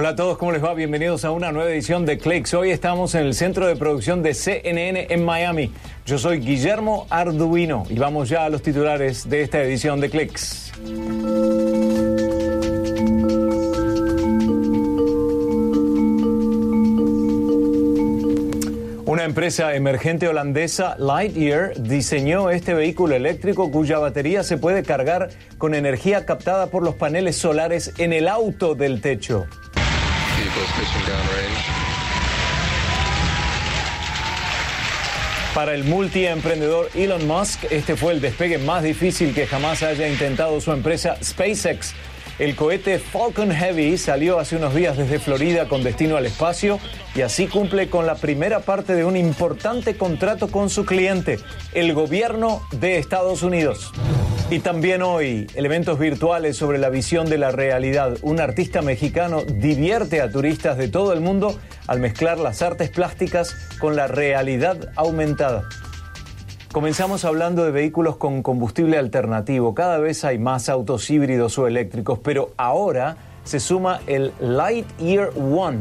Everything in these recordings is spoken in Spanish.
Hola a todos, ¿cómo les va? Bienvenidos a una nueva edición de Clicks. Hoy estamos en el centro de producción de CNN en Miami. Yo soy Guillermo Arduino y vamos ya a los titulares de esta edición de Clicks. Una empresa emergente holandesa, Lightyear, diseñó este vehículo eléctrico cuya batería se puede cargar con energía captada por los paneles solares en el auto del techo. Para el multiemprendedor Elon Musk, este fue el despegue más difícil que jamás haya intentado su empresa SpaceX. El cohete Falcon Heavy salió hace unos días desde Florida con destino al espacio y así cumple con la primera parte de un importante contrato con su cliente, el gobierno de Estados Unidos. Y también hoy, elementos virtuales sobre la visión de la realidad. Un artista mexicano divierte a turistas de todo el mundo al mezclar las artes plásticas con la realidad aumentada. Comenzamos hablando de vehículos con combustible alternativo. Cada vez hay más autos híbridos o eléctricos, pero ahora se suma el Lightyear One,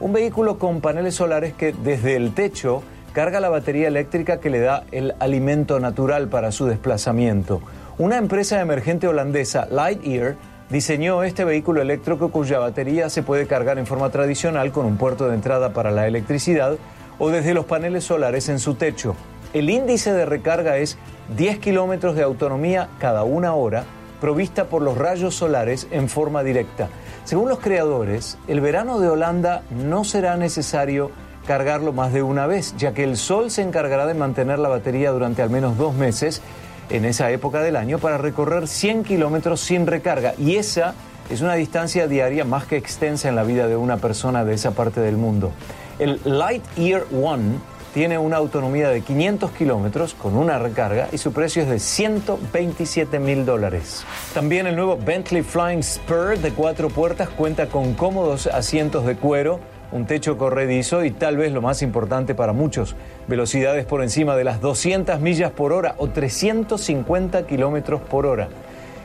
un vehículo con paneles solares que desde el techo carga la batería eléctrica que le da el alimento natural para su desplazamiento. Una empresa emergente holandesa, Lightyear, diseñó este vehículo eléctrico cuya batería se puede cargar en forma tradicional con un puerto de entrada para la electricidad o desde los paneles solares en su techo. El índice de recarga es 10 kilómetros de autonomía cada una hora, provista por los rayos solares en forma directa. Según los creadores, el verano de Holanda no será necesario cargarlo más de una vez, ya que el sol se encargará de mantener la batería durante al menos dos meses en esa época del año para recorrer 100 kilómetros sin recarga. Y esa es una distancia diaria más que extensa en la vida de una persona de esa parte del mundo. El Lightyear One tiene una autonomía de 500 kilómetros con una recarga y su precio es de 127 mil dólares. También el nuevo Bentley Flying Spur de cuatro puertas cuenta con cómodos asientos de cuero un techo corredizo y tal vez lo más importante para muchos, velocidades por encima de las 200 millas por hora o 350 kilómetros por hora.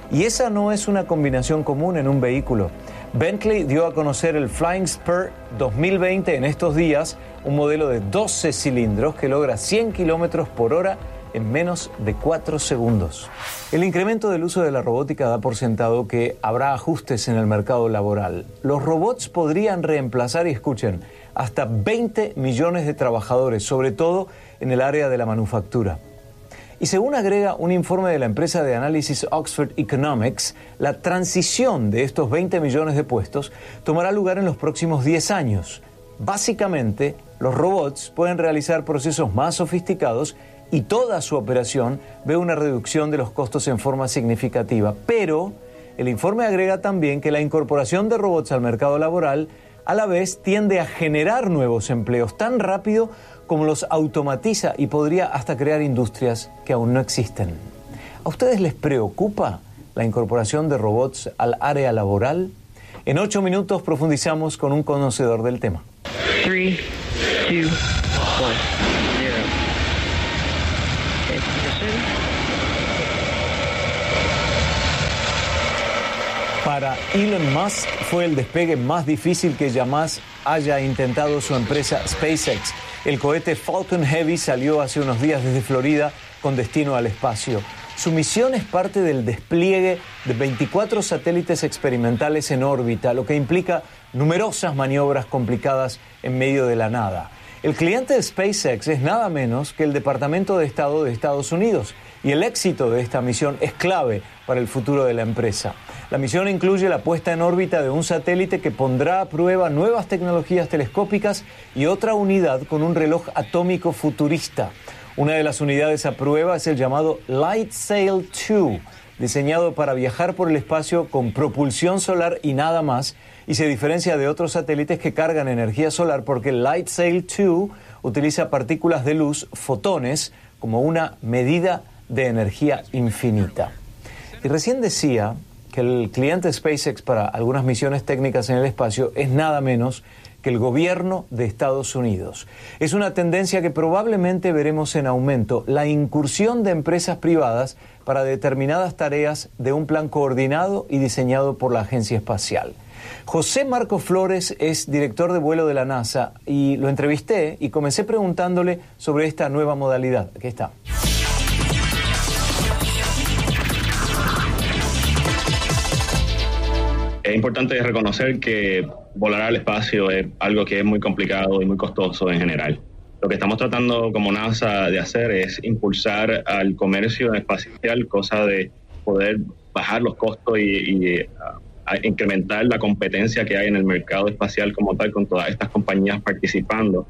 Y esa no es una combinación común en un vehículo. Bentley dio a conocer el Flying Spur 2020 en estos días, un modelo de 12 cilindros que logra 100 kilómetros por hora en menos de cuatro segundos. El incremento del uso de la robótica da por sentado que habrá ajustes en el mercado laboral. Los robots podrían reemplazar, y escuchen, hasta 20 millones de trabajadores, sobre todo en el área de la manufactura. Y según agrega un informe de la empresa de análisis Oxford Economics, la transición de estos 20 millones de puestos tomará lugar en los próximos 10 años. Básicamente, los robots pueden realizar procesos más sofisticados y toda su operación ve una reducción de los costos en forma significativa. Pero el informe agrega también que la incorporación de robots al mercado laboral a la vez tiende a generar nuevos empleos tan rápido como los automatiza y podría hasta crear industrias que aún no existen. ¿A ustedes les preocupa la incorporación de robots al área laboral? En ocho minutos profundizamos con un conocedor del tema. Para Elon Musk fue el despegue más difícil que jamás haya intentado su empresa SpaceX. El cohete Falcon Heavy salió hace unos días desde Florida con destino al espacio. Su misión es parte del despliegue de 24 satélites experimentales en órbita, lo que implica numerosas maniobras complicadas en medio de la nada. El cliente de SpaceX es nada menos que el Departamento de Estado de Estados Unidos y el éxito de esta misión es clave para el futuro de la empresa. La misión incluye la puesta en órbita de un satélite que pondrá a prueba nuevas tecnologías telescópicas y otra unidad con un reloj atómico futurista. Una de las unidades a prueba es el llamado Light Sail 2, diseñado para viajar por el espacio con propulsión solar y nada más, y se diferencia de otros satélites que cargan energía solar porque Light Sail 2 utiliza partículas de luz, fotones, como una medida de energía infinita. Y recién decía el cliente SpaceX para algunas misiones técnicas en el espacio es nada menos que el gobierno de Estados Unidos. Es una tendencia que probablemente veremos en aumento, la incursión de empresas privadas para determinadas tareas de un plan coordinado y diseñado por la agencia espacial. José Marco Flores es director de vuelo de la NASA y lo entrevisté y comencé preguntándole sobre esta nueva modalidad. Aquí está. Es importante reconocer que volar al espacio es algo que es muy complicado y muy costoso en general. Lo que estamos tratando como NASA de hacer es impulsar al comercio espacial, cosa de poder bajar los costos y, incrementar la competencia que hay en el mercado espacial como tal con todas estas compañías participando.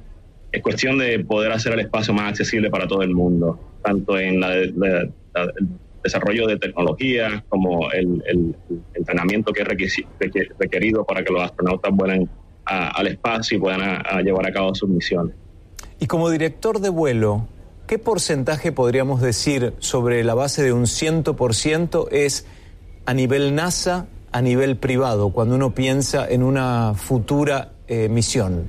Es cuestión de poder hacer el espacio más accesible para todo el mundo, tanto en el desarrollo de tecnología como el, entrenamiento que es requerido para que los astronautas vuelen al espacio y puedan llevar a cabo sus misiones. Y como director de vuelo, ¿qué porcentaje podríamos decir sobre la base de un 100% es a nivel NASA, a nivel privado, cuando uno piensa en una futura eh, misión?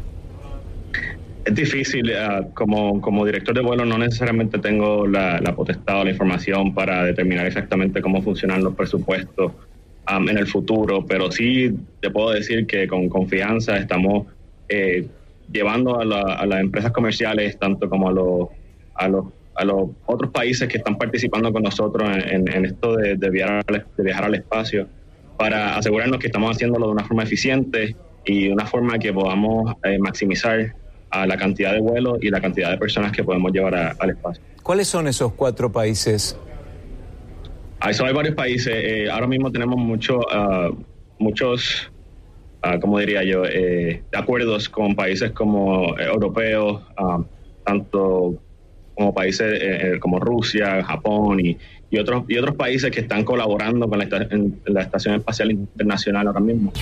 Es difícil, eh, como, director de vuelo no necesariamente tengo la, potestad o la información para determinar exactamente cómo funcionan los presupuestos um, en el futuro, pero sí te puedo decir que con confianza estamos eh, llevando a, las empresas comerciales, tanto como a los, a los, a otros países que están participando con nosotros en, esto de, viajar, de viajar al espacio, para asegurarnos que estamos haciéndolo de una forma eficiente y de una forma que podamos eh, maximizar a la cantidad de vuelos y la cantidad de personas que podemos llevar al espacio. ¿Cuáles son esos cuatro países? Hay, hay varios países. Eh, ahora mismo tenemos mucho, ah, muchos uh, como diría yo, eh, acuerdos con países como eh, europeos, ah, tanto como países eh, como Rusia, Japón y, otros, y otros países que están colaborando con la, la Estación Espacial Internacional ahora mismo.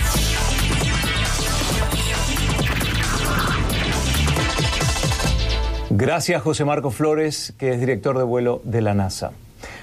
Gracias José Marco Flores, que es director de vuelo de la NASA.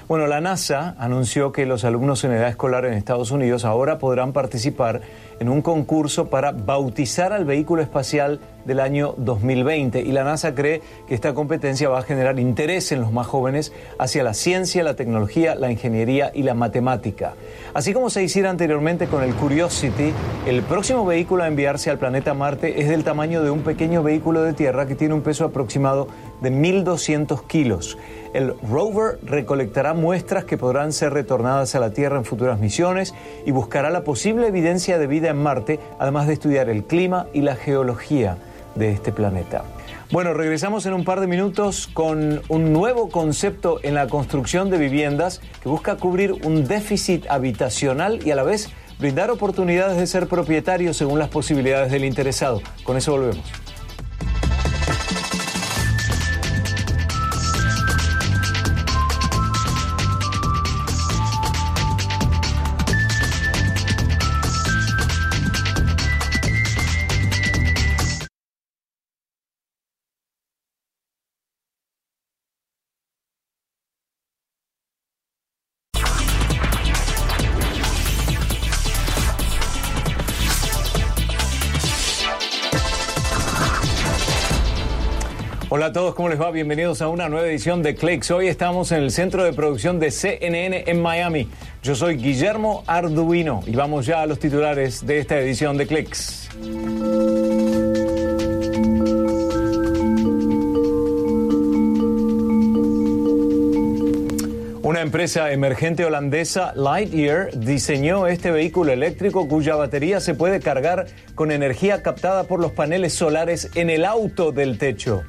Bueno, la NASA anunció que los alumnos en edad escolar en Estados Unidos ahora podrán participar en un concurso para bautizar al vehículo espacial del año 2020 y la NASA cree que esta competencia va a generar interés en los más jóvenes hacia la ciencia, la tecnología, la ingeniería y la matemática. Así como se hiciera anteriormente con el Curiosity, el próximo vehículo a enviarse al planeta Marte es del tamaño de un pequeño vehículo de tierra que tiene un peso aproximado de 1.200 kilos. El rover recolectará muestras que podrán ser retornadas a la Tierra en futuras misiones y buscará la posible evidencia de vida en Marte, además de estudiar el clima y la geología de este planeta. Bueno, regresamos en un par de minutos con un nuevo concepto en la construcción de viviendas que busca cubrir un déficit habitacional y a la vez brindar oportunidades de ser propietario según las posibilidades del interesado. Con eso volvemos. Todos, ¿cómo les va? Bienvenidos a una nueva edición de Clicks. Hoy estamos en el centro de producción de CNN en Miami. Yo soy Guillermo Arduino y vamos ya a los titulares de esta edición de Clicks. Una empresa emergente holandesa, Lightyear, diseñó este vehículo eléctrico cuya batería se puede cargar con energía captada por los paneles solares en el auto del techo.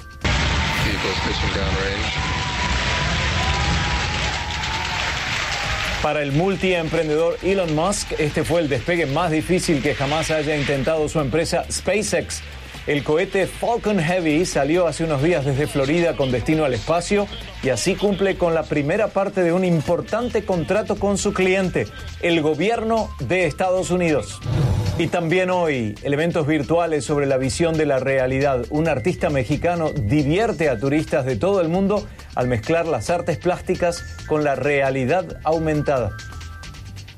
Para el multiemprendedor Elon Musk, este fue el despegue más difícil que jamás haya intentado su empresa SpaceX. El cohete Falcon Heavy salió hace unos días desde Florida con destino al espacio y así cumple con la primera parte de un importante contrato con su cliente, el gobierno de Estados Unidos. Y también hoy, elementos virtuales sobre la visión de la realidad. Un artista mexicano divierte a turistas de todo el mundo al mezclar las artes plásticas con la realidad aumentada.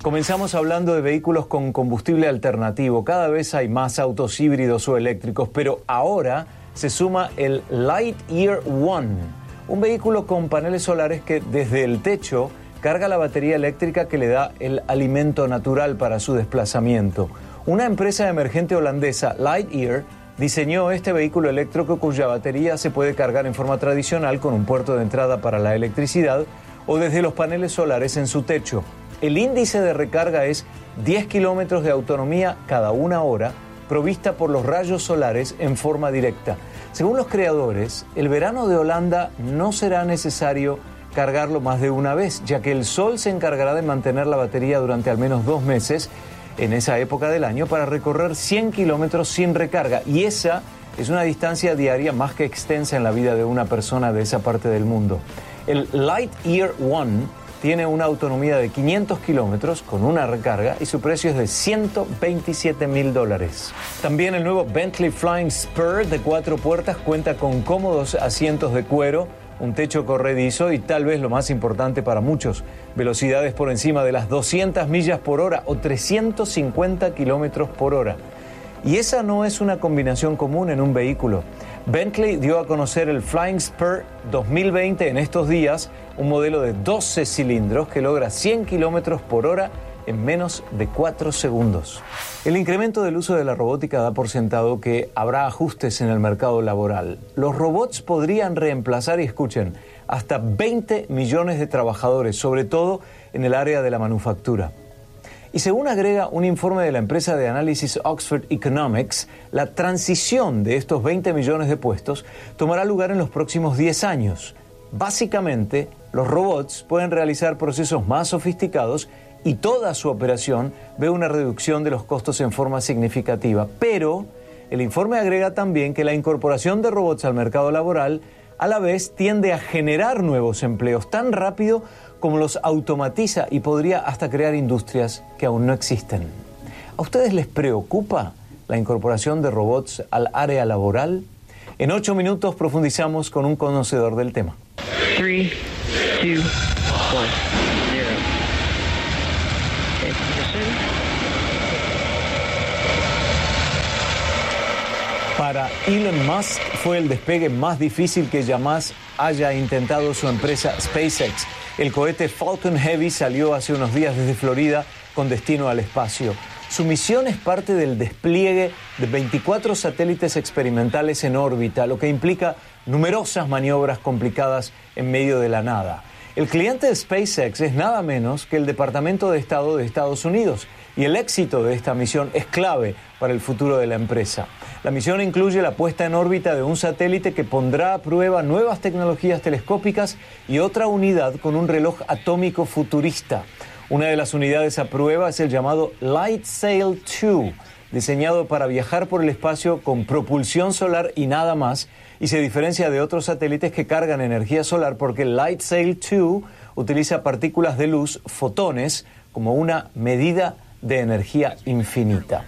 Comenzamos hablando de vehículos con combustible alternativo. Cada vez hay más autos híbridos o eléctricos, pero ahora se suma el Lightyear One, un vehículo con paneles solares que desde el techo carga la batería eléctrica que le da el alimento natural para su desplazamiento Una empresa emergente holandesa, Lightyear, diseñó este vehículo eléctrico cuya batería se puede cargar en forma tradicional con un puerto de entrada para la electricidad o desde los paneles solares en su techo. El índice de recarga es 10 kilómetros de autonomía cada una hora, provista por los rayos solares en forma directa. Según los creadores, el verano de Holanda no será necesario cargarlo más de una vez, ya que el sol se encargará de mantener la batería durante al menos dos meses en esa época del año para recorrer 100 kilómetros sin recarga. Y esa es una distancia diaria más que extensa en la vida de una persona de esa parte del mundo. El Lightyear One tiene una autonomía de 500 kilómetros con una recarga y su precio es de 127 mil dólares. También el nuevo Bentley Flying Spur de cuatro puertas cuenta con cómodos asientos de cuero, un techo corredizo y tal vez lo más importante para muchos, velocidades por encima de las 200 millas por hora o 350 kilómetros por hora. Y esa no es una combinación común en un vehículo. Bentley dio a conocer el Flying Spur 2020 en estos días, un modelo de 12 cilindros que logra 100 kilómetros por hora en menos de 4 segundos. El incremento del uso de la robótica da por sentado que habrá ajustes en el mercado laboral. Los robots podrían reemplazar, y escuchen, hasta 20 millones de trabajadores, sobre todo en el área de la manufactura. Y según agrega un informe de la empresa de análisis Oxford Economics, la transición de estos 20 millones de puestos tomará lugar en los próximos 10 años. Básicamente, los robots pueden realizar procesos más sofisticados y toda su operación ve una reducción de los costos en forma significativa. Pero el informe agrega también que la incorporación de robots al mercado laboral a la vez tiende a generar nuevos empleos tan rápido como los automatiza y podría hasta crear industrias que aún no existen. ¿A ustedes les preocupa la incorporación de robots al área laboral? En ocho minutos profundizamos con un conocedor del tema. Para Elon Musk fue el despegue más difícil que jamás haya intentado su empresa SpaceX. El cohete Falcon Heavy salió hace unos días desde Florida con destino al espacio. Su misión es parte del despliegue de 24 satélites experimentales en órbita, lo que implica numerosas maniobras complicadas en medio de la nada. El cliente de SpaceX es nada menos que el Departamento de Estado de Estados Unidos y el éxito de esta misión es clave para el futuro de la empresa. La misión incluye la puesta en órbita de un satélite que pondrá a prueba nuevas tecnologías telescópicas y otra unidad con un reloj atómico futurista. Una de las unidades a prueba es el llamado Light Sail 2, diseñado para viajar por el espacio con propulsión solar y nada más, y se diferencia de otros satélites que cargan energía solar porque el Light Sail 2 utiliza partículas de luz, fotones, como una medida de energía infinita.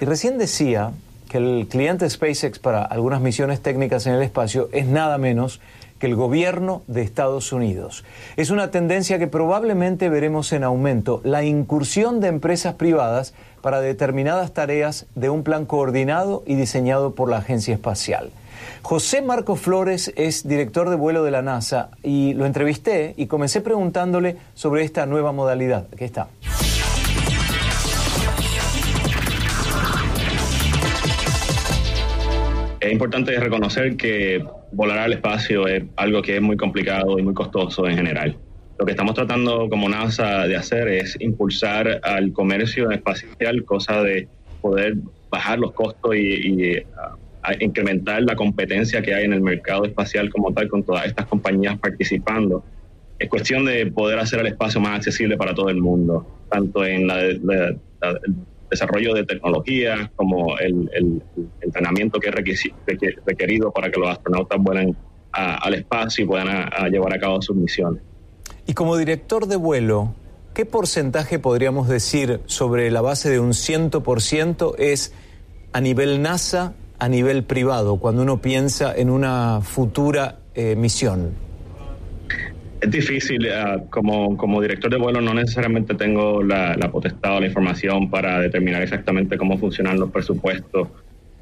Y recién decía que el cliente SpaceX para algunas misiones técnicas en el espacio es nada menos que el gobierno de Estados Unidos. Es una tendencia que probablemente veremos en aumento, la incursión de empresas privadas para determinadas tareas de un plan coordinado y diseñado por la Agencia Espacial. José Marco Flores es director de vuelo de la NASA y lo entrevisté y comencé preguntándole sobre esta nueva modalidad. Aquí está. es importante reconocer que volar al espacio es algo que es muy complicado y muy costoso en general. Lo que estamos tratando como NASA de hacer es impulsar al comercio espacial, cosa de poder bajar los costos y, incrementar la competencia que hay en el mercado espacial como tal, con todas estas compañías participando. Es cuestión de poder hacer el espacio más accesible para todo el mundo, tanto en la, la desarrollo de tecnología, como el, entrenamiento que es requerido para que los astronautas vuelen al espacio y puedan llevar a cabo sus misiones. Y como director de vuelo, ¿qué porcentaje podríamos decir sobre la base de un 100% es a nivel NASA, a nivel privado, cuando uno piensa en una futura eh, misión? Es difícil, eh, como, como director de vuelo no necesariamente tengo la, potestad o la información para determinar exactamente cómo funcionan los presupuestos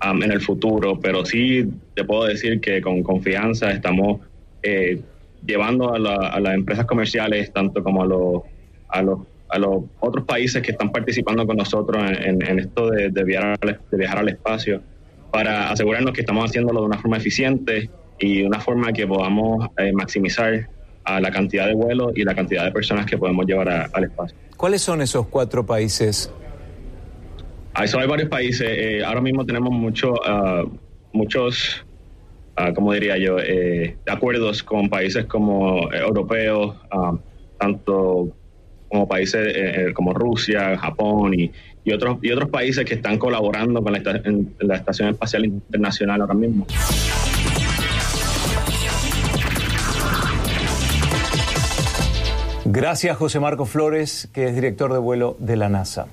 um, en el futuro, pero sí te puedo decir que con confianza estamos eh, llevando a, las empresas comerciales, tanto como a los, a los a los otros países que están participando con nosotros en, esto de, viajar, de viajar al espacio para asegurarnos que estamos haciéndolo de una forma eficiente y de una forma que podamos eh, maximizar a la cantidad de vuelos y la cantidad de personas que podemos llevar al espacio. ¿Cuáles son esos cuatro países? Hay, hay varios países. Eh, ahora mismo tenemos mucho, ah, muchos, uh, ¿cómo diría yo?, eh, acuerdos con países como europeos, ah, tanto como países como Rusia, Japón y, y, otros, y otros países que están colaborando con la, Estación Espacial Internacional ahora mismo. Gracias José Marco Flores, que es director de vuelo de la NASA.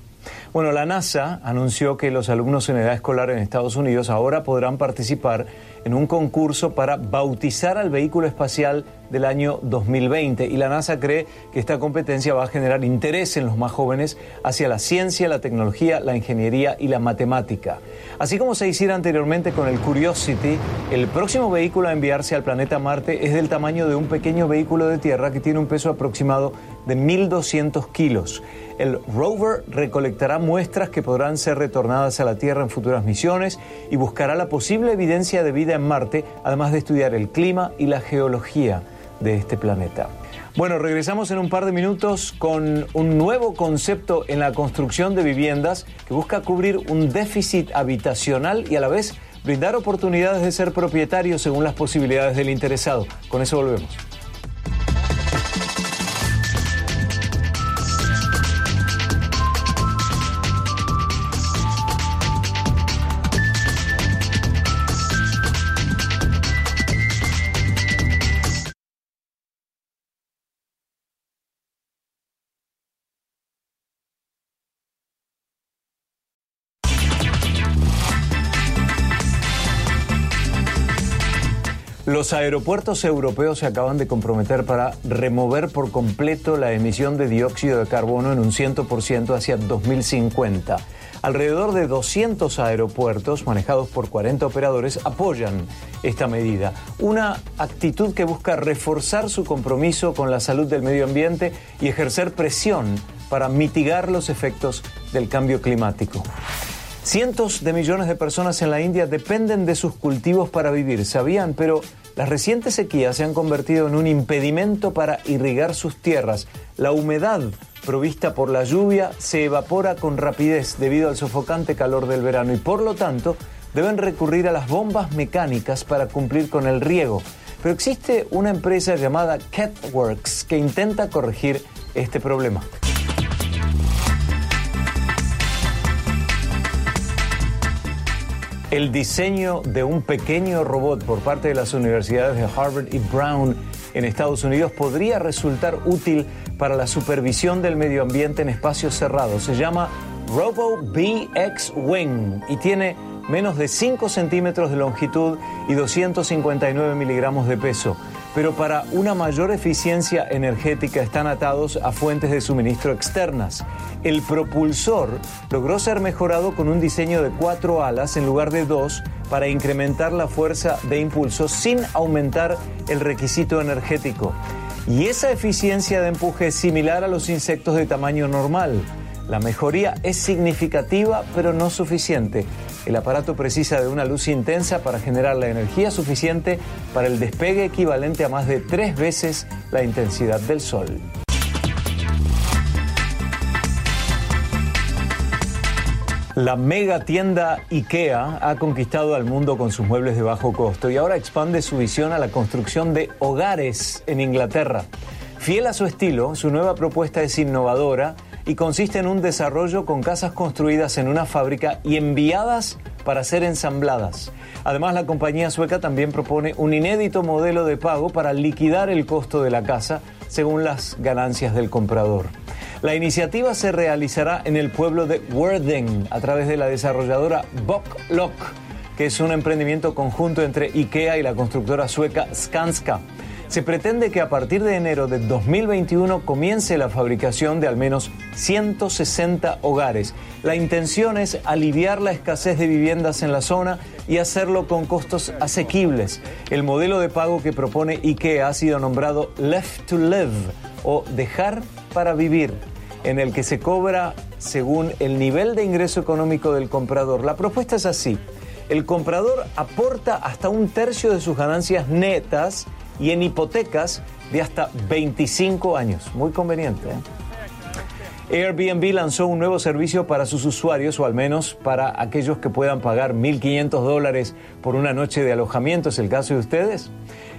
Bueno, la NASA anunció que los alumnos en edad escolar en Estados Unidos ahora podrán participar en un concurso para bautizar al vehículo espacial del año 2020 y la NASA cree que esta competencia va a generar interés en los más jóvenes hacia la ciencia, la tecnología, la ingeniería y la matemática. Así como se hiciera anteriormente con el Curiosity, el próximo vehículo a enviarse al planeta Marte es del tamaño de un pequeño vehículo de tierra que tiene un peso aproximado de 1.200 kilos. El rover recolectará muestras que podrán ser retornadas a la Tierra en futuras misiones y buscará la posible evidencia de vida en Marte, además de estudiar el clima y la geología de este planeta. Bueno, regresamos en un par de minutos con un nuevo concepto en la construcción de viviendas que busca cubrir un déficit habitacional y a la vez brindar oportunidades de ser propietario según las posibilidades del interesado. Con eso volvemos. Los aeropuertos europeos se acaban de comprometer para remover por completo la emisión de dióxido de carbono en un 100% hacia 2050. Alrededor de 200 aeropuertos manejados por 40 operadores apoyan esta medida, una actitud que busca reforzar su compromiso con la salud del medio ambiente y ejercer presión para mitigar los efectos del cambio climático. Cientos de millones de personas en la India dependen de sus cultivos para vivir, ¿sabían? Pero las recientes sequías se han convertido en un impedimento para irrigar sus tierras. La humedad provista por la lluvia se evapora con rapidez debido al sofocante calor del verano y por lo tanto deben recurrir a las bombas mecánicas para cumplir con el riego. Pero existe una empresa llamada Catworks que intenta corregir este problema. El diseño de un pequeño robot por parte de las universidades de Harvard y Brown en Estados Unidos podría resultar útil para la supervisión del medio ambiente en espacios cerrados. Se llama Robo BX Wing y tiene menos de 5 centímetros de longitud y 259 miligramos de peso pero para una mayor eficiencia energética están atados a fuentes de suministro externas. El propulsor logró ser mejorado con un diseño de cuatro alas en lugar de dos para incrementar la fuerza de impulso sin aumentar el requisito energético. Y esa eficiencia de empuje es similar a los insectos de tamaño normal. La mejoría es significativa, pero no suficiente. El aparato precisa de una luz intensa para generar la energía suficiente para el despegue equivalente a más de tres veces la intensidad del Sol. La mega tienda IKEA ha conquistado al mundo con sus muebles de bajo costo y ahora expande su visión a la construcción de hogares en Inglaterra. Fiel a su estilo, su nueva propuesta es innovadora y consiste en un desarrollo con casas construidas en una fábrica y enviadas para ser ensambladas. Además, la compañía sueca también propone un inédito modelo de pago para liquidar el costo de la casa según las ganancias del comprador. La iniciativa se realizará en el pueblo de Worthing a través de la desarrolladora Lock, que es un emprendimiento conjunto entre IKEA y la constructora sueca Skanska. Se pretende que a partir de enero de 2021 comience la fabricación de al menos 160 hogares. La intención es aliviar la escasez de viviendas en la zona y hacerlo con costos asequibles. El modelo de pago que propone IKEA ha sido nombrado Left to Live o dejar para vivir. en el que se cobra según el nivel de ingreso económico del comprador. La propuesta es así. El comprador aporta hasta un tercio de sus ganancias netas y en hipotecas de hasta 25 años. Muy conveniente. ¿eh? Airbnb lanzó un nuevo servicio para sus usuarios, o al menos para aquellos que puedan pagar 1.500 dólares por una noche de alojamiento. ¿Es el caso de ustedes?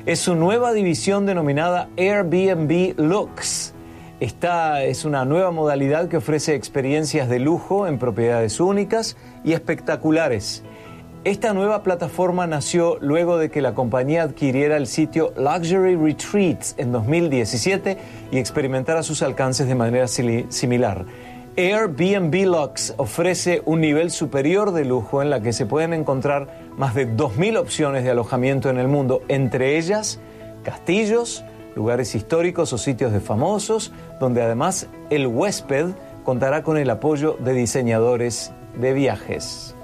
Es su nueva división denominada Airbnb Lux. Esta es una nueva modalidad que ofrece experiencias de lujo en propiedades únicas y espectaculares. Esta nueva plataforma nació luego de que la compañía adquiriera el sitio Luxury Retreats en 2017 y experimentara sus alcances de manera similar. Airbnb Lux ofrece un nivel superior de lujo en la que se pueden encontrar más de 2.000 opciones de alojamiento en el mundo, entre ellas castillos, lugares históricos o sitios de famosos, donde además el huésped contará con el apoyo de diseñadores de viajes.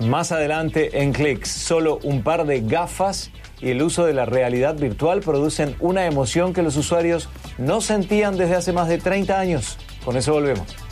Más adelante en Clicks, solo un par de gafas y el uso de la realidad virtual producen una emoción que los usuarios no sentían desde hace más de 30 años. Con eso volvemos.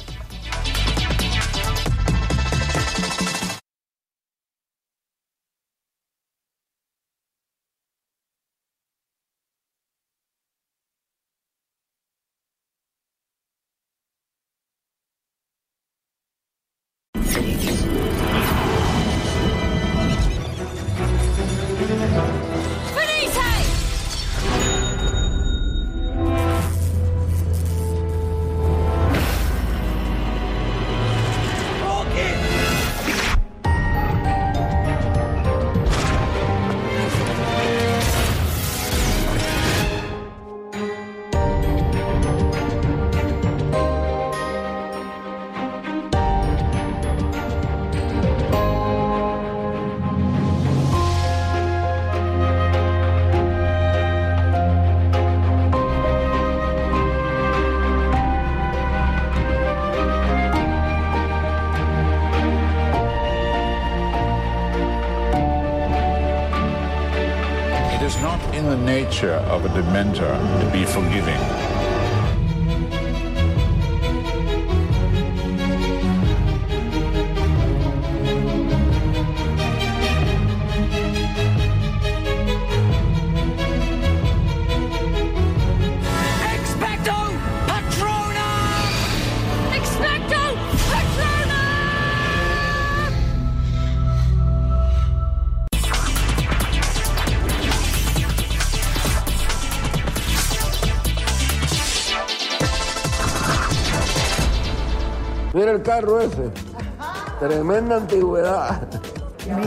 Of a dementor to be forgiving. El carro ese. Tremenda antigüedad.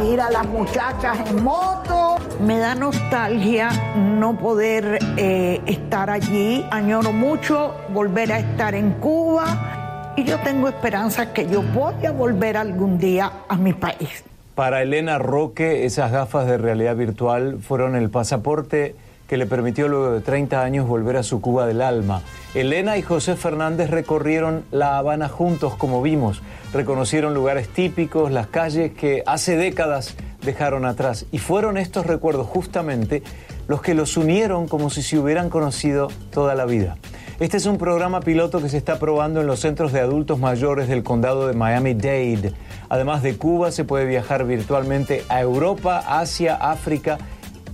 Mira las muchachas en moto. Me da nostalgia no poder eh, estar allí. Añoro mucho volver a estar en Cuba. Y yo tengo esperanza que yo voy a volver algún día a mi país. Para Elena Roque, esas gafas de realidad virtual fueron el pasaporte que le permitió luego de 30 años volver a su Cuba del alma. Elena y José Fernández recorrieron La Habana juntos, como vimos. Reconocieron lugares típicos, las calles que hace décadas dejaron atrás. Y fueron estos recuerdos justamente los que los unieron como si se hubieran conocido toda la vida. Este es un programa piloto que se está probando en los centros de adultos mayores del condado de Miami-Dade. Además de Cuba, se puede viajar virtualmente a Europa, Asia, África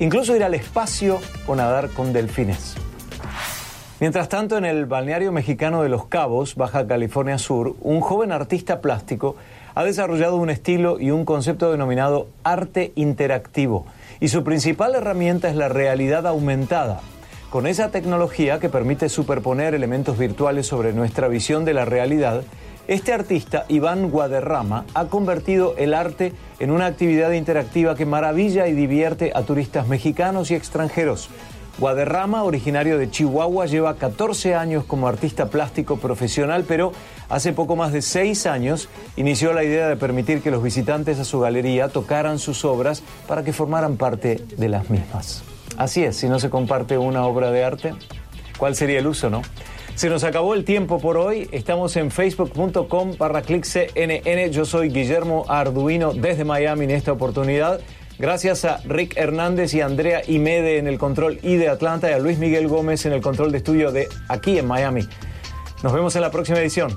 incluso ir al espacio o nadar con delfines. Mientras tanto, en el balneario mexicano de Los Cabos, Baja California Sur, un joven artista plástico ha desarrollado un estilo y un concepto denominado arte interactivo. Y su principal herramienta es la realidad aumentada. Con esa tecnología que permite superponer elementos virtuales sobre nuestra visión de la realidad, este artista, Iván Guaderrama, ha convertido el arte en una actividad interactiva que maravilla y divierte a turistas mexicanos y extranjeros. Guaderrama, originario de Chihuahua, lleva 14 años como artista plástico profesional, pero hace poco más de 6 años inició la idea de permitir que los visitantes a su galería tocaran sus obras para que formaran parte de las mismas. Así es, si no se comparte una obra de arte, ¿cuál sería el uso, no? Se nos acabó el tiempo por hoy. Estamos en facebook.com barra CNN. Yo soy Guillermo Arduino desde Miami en esta oportunidad. Gracias a Rick Hernández y Andrea Imede en el control y de Atlanta y a Luis Miguel Gómez en el control de estudio de aquí en Miami. Nos vemos en la próxima edición.